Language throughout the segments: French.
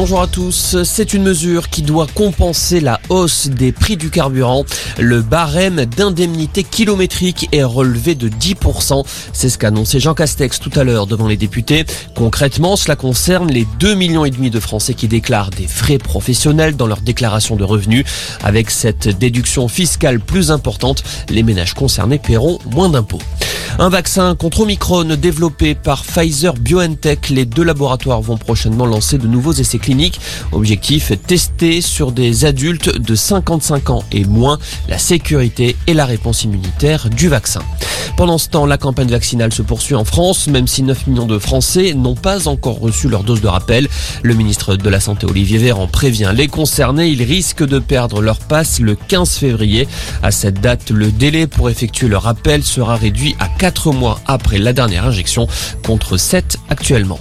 Bonjour à tous. C'est une mesure qui doit compenser la hausse des prix du carburant. Le barème d'indemnité kilométrique est relevé de 10%. C'est ce qu'a annoncé Jean Castex tout à l'heure devant les députés. Concrètement, cela concerne les 2 millions et demi de Français qui déclarent des frais professionnels dans leur déclaration de revenus. Avec cette déduction fiscale plus importante, les ménages concernés paieront moins d'impôts. Un vaccin contre Omicron développé par Pfizer BioNTech. Les deux laboratoires vont prochainement lancer de nouveaux essais cliniques. Objectif tester sur des adultes de 55 ans et moins la sécurité et la réponse immunitaire du vaccin. Pendant ce temps, la campagne vaccinale se poursuit en France, même si 9 millions de Français n'ont pas encore reçu leur dose de rappel. Le ministre de la Santé Olivier Véran prévient les concernés, ils risquent de perdre leur passe le 15 février. À cette date, le délai pour effectuer le rappel sera réduit à 4 mois après la dernière injection, contre 7 actuellement.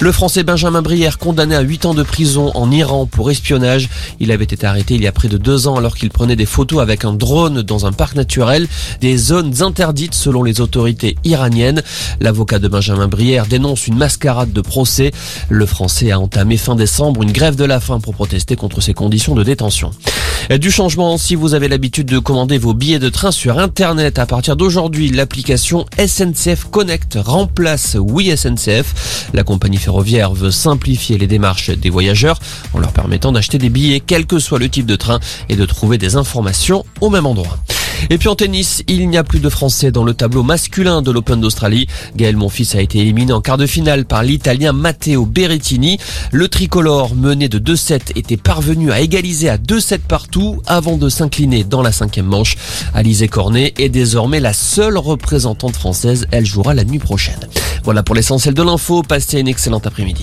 Le Français Benjamin Brière, condamné à 8 ans de prison en Iran pour espionnage. Il avait été arrêté il y a près de deux ans alors qu'il prenait des photos avec un drone dans un parc naturel, des zones interdites selon les autorités iraniennes. L'avocat de Benjamin Brière dénonce une mascarade de procès. Le Français a entamé fin décembre une grève de la faim pour protester contre ses conditions de détention. Du changement, si vous avez l'habitude de commander vos billets de train sur Internet, à partir d'aujourd'hui, l'application SNCF Connect remplace Oui SNCF. La compagnie ferroviaire veut simplifier les démarches des voyageurs en leur permettant d'acheter des billets quel que soit le type de train et de trouver des informations au même endroit. Et puis en tennis, il n'y a plus de Français dans le tableau masculin de l'Open d'Australie. Gaël Monfils a été éliminé en quart de finale par l'Italien Matteo Berrettini. Le tricolore, mené de 2-7, était parvenu à égaliser à 2-7 partout avant de s'incliner dans la cinquième manche. Alizé Cornet est désormais la seule représentante française. Elle jouera la nuit prochaine. Voilà pour l'essentiel de l'info. Passez une excellente après-midi.